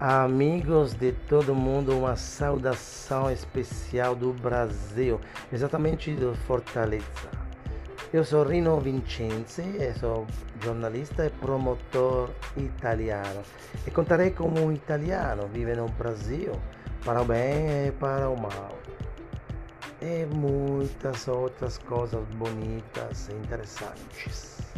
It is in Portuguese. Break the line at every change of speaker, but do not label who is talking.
Amigos de todo mundo, uma saudação especial do Brasil, exatamente do Fortaleza. Eu sou Rino Vincenzi, sou jornalista e promotor italiano e contarei como um italiano vive no Brasil, para o bem e para o mal. E muitas outras coisas bonitas e interessantes.